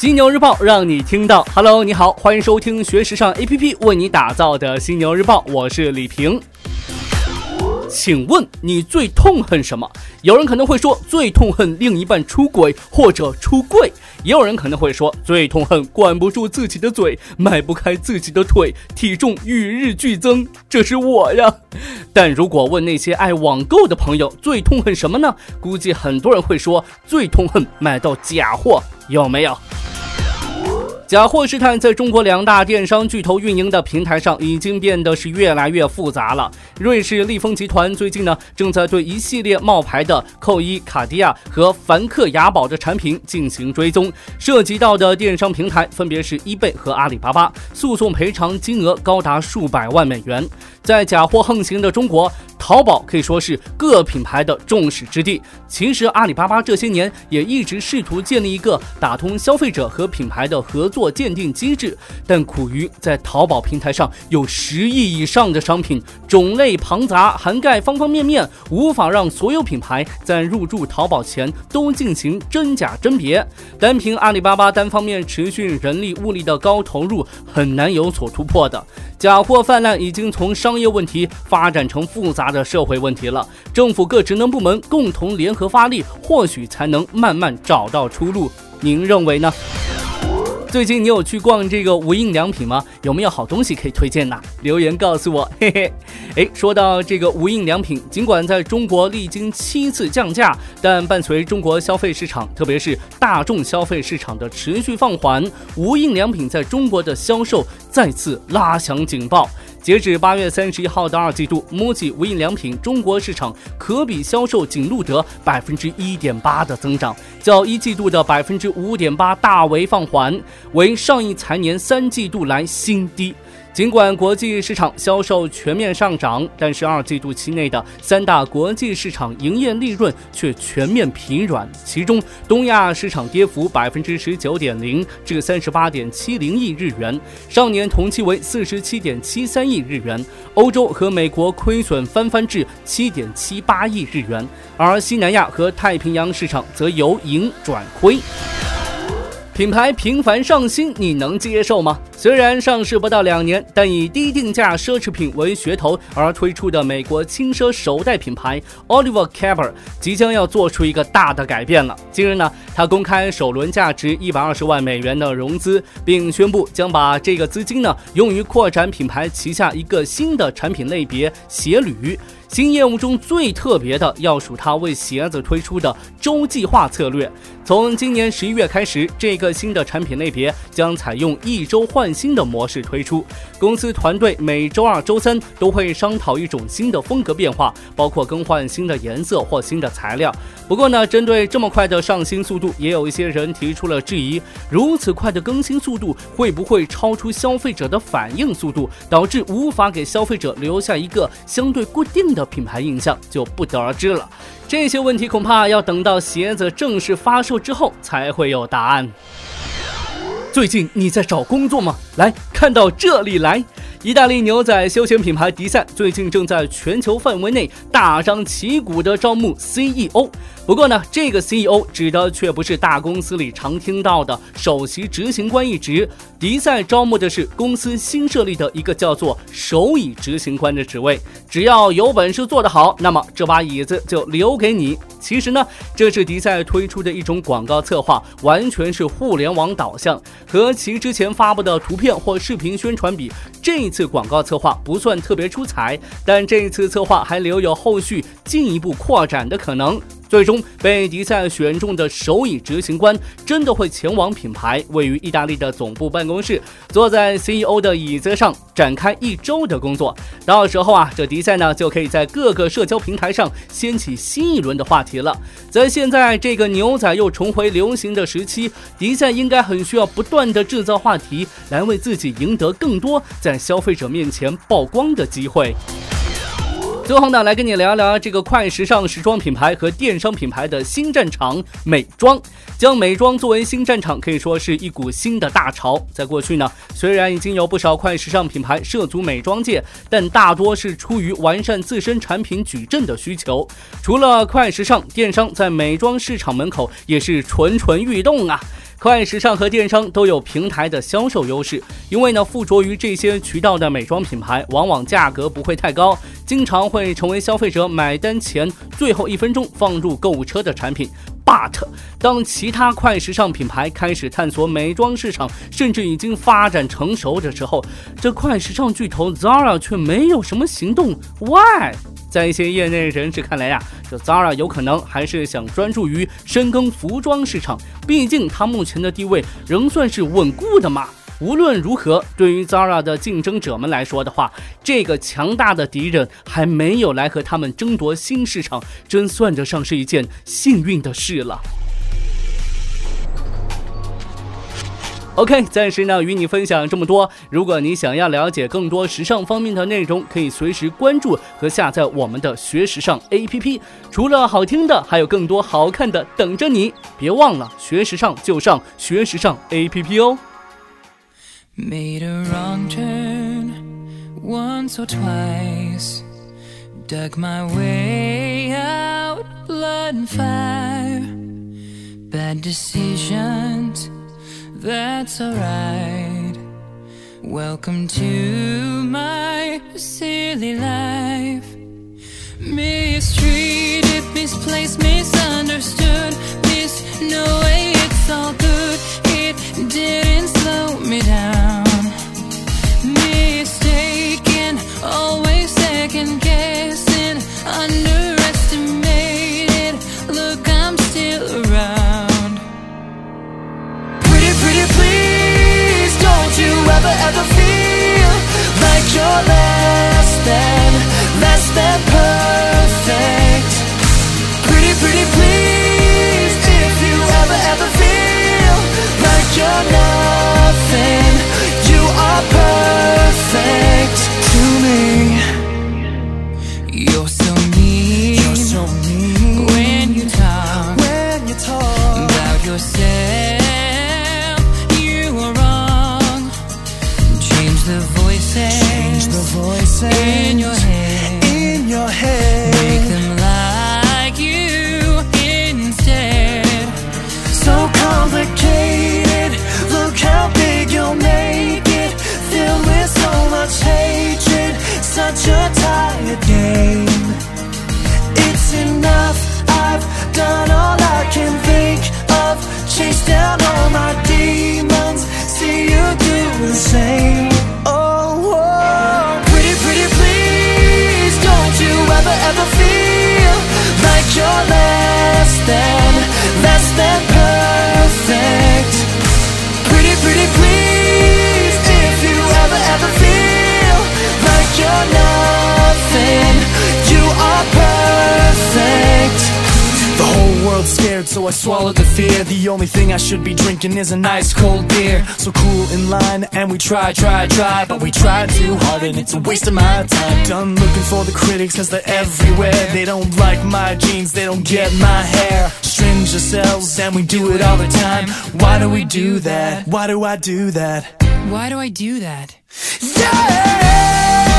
犀牛日报让你听到。Hello，你好，欢迎收听学时尚 APP 为你打造的犀牛日报，我是李平。请问你最痛恨什么？有人可能会说最痛恨另一半出轨或者出柜，也有人可能会说最痛恨管不住自己的嘴，迈不开自己的腿，体重与日俱增，这是我呀。但如果问那些爱网购的朋友最痛恨什么呢？估计很多人会说最痛恨买到假货，有没有？假货试探在中国两大电商巨头运营的平台上已经变得是越来越复杂了。瑞士利丰集团最近呢，正在对一系列冒牌的扣一、卡地亚和梵克雅宝的产品进行追踪，涉及到的电商平台分别是易贝和阿里巴巴，诉讼赔偿金额高达数百万美元。在假货横行的中国。淘宝可以说是各品牌的众矢之的。其实阿里巴巴这些年也一直试图建立一个打通消费者和品牌的合作鉴定机制，但苦于在淘宝平台上有十亿以上的商品，种类庞杂，涵盖方方面面，无法让所有品牌在入驻淘宝前都进行真假甄别。单凭阿里巴巴单方面持续人力物力的高投入，很难有所突破的。假货泛滥已经从商业问题发展成复杂的社会问题了，政府各职能部门共同联合发力，或许才能慢慢找到出路。您认为呢？最近你有去逛这个无印良品吗？有没有好东西可以推荐呢？留言告诉我，嘿嘿。哎，说到这个无印良品，尽管在中国历经七次降价，但伴随中国消费市场，特别是大众消费市场的持续放缓，无印良品在中国的销售再次拉响警报。截止八月三十一号的二季度，MUJI 无印良品中国市场可比销售仅录得百分之一点八的增长，较一季度的百分之五点八大为放缓，为上一财年三季度来新低。尽管国际市场销售全面上涨，但是二季度期内的三大国际市场营业利润却全面疲软。其中，东亚市场跌幅百分之十九点零，至三十八点七零亿日元，上年同期为四十七点七三亿日元；欧洲和美国亏损翻番至七点七八亿日元，而西南亚和太平洋市场则由盈转亏。品牌频繁上新，你能接受吗？虽然上市不到两年，但以低定价奢侈品为噱头而推出的美国轻奢首代品牌 Oliver Caber 即将要做出一个大的改变了。近日呢，他公开首轮价值一百二十万美元的融资，并宣布将把这个资金呢用于扩展品牌旗下一个新的产品类别——鞋履。新业务中最特别的，要数它为鞋子推出的周计划策略。从今年十一月开始，这个新的产品类别将采用一周换新的模式推出。公司团队每周二、周三都会商讨一种新的风格变化，包括更换新的颜色或新的材料。不过呢，针对这么快的上新速度，也有一些人提出了质疑：如此快的更新速度，会不会超出消费者的反应速度，导致无法给消费者留下一个相对固定的？品牌印象就不得而知了，这些问题恐怕要等到鞋子正式发售之后才会有答案。最近你在找工作吗？来看到这里来。意大利牛仔休闲品牌迪赛最近正在全球范围内大张旗鼓地招募 CEO。不过呢，这个 CEO 指的却不是大公司里常听到的首席执行官一职。迪赛招募的是公司新设立的一个叫做首椅执行官的职位。只要有本事做得好，那么这把椅子就留给你。其实呢，这是迪赛推出的一种广告策划，完全是互联网导向。和其之前发布的图片或视频宣传比，这一次广告策划不算特别出彩，但这一次策划还留有后续进一步扩展的可能。最终被迪赛选中的首椅执行官，真的会前往品牌位于意大利的总部办公室，坐在 CEO 的椅子上展开一周的工作。到时候啊，这迪赛呢就可以在各个社交平台上掀起新一轮的话题了。在现在这个牛仔又重回流行的时期，迪赛应该很需要不断的制造话题，来为自己赢得更多在消费者面前曝光的机会。最后呢，来跟你聊聊这个快时尚时装品牌和电商品牌的新战场——美妆。将美妆作为新战场，可以说是一股新的大潮。在过去呢，虽然已经有不少快时尚品牌涉足美妆界，但大多是出于完善自身产品矩阵的需求。除了快时尚，电商在美妆市场门口也是蠢蠢欲动啊。快时尚和电商都有平台的销售优势，因为呢，附着于这些渠道的美妆品牌，往往价格不会太高，经常会成为消费者买单前最后一分钟放入购物车的产品。But 当其他快时尚品牌开始探索美妆市场，甚至已经发展成熟的时候，这快时尚巨头 Zara 却没有什么行动。Why？在一些业内人士看来呀，这 Zara 有可能还是想专注于深耕服装市场，毕竟它目前的地位仍算是稳固的嘛。无论如何，对于 Zara 的竞争者们来说的话，这个强大的敌人还没有来和他们争夺新市场，真算得上是一件幸运的事了。OK，暂时呢与你分享这么多。如果你想要了解更多时尚方面的内容，可以随时关注和下载我们的学时尚 APP。除了好听的，还有更多好看的等着你。别忘了学时尚就上学时尚 APP 哦。Made a wrong turn once or twice. Dug my way out, blood and fire. Bad decisions that's alright. Welcome to my silly life. Mistreated, misplaced, misunderstood. Miss, no way, it's all good. It didn't I swallowed the fear. The only thing I should be drinking is an ice cold beer. So cool in line, and we try, try, try, but we try too hard, and it's a waste of my time. Done looking for the critics, cause they're everywhere. They don't like my jeans, they don't get my hair. String yourselves, and we do it all the time. Why do we do that? Why do I do that? Why do I do that? Yeah!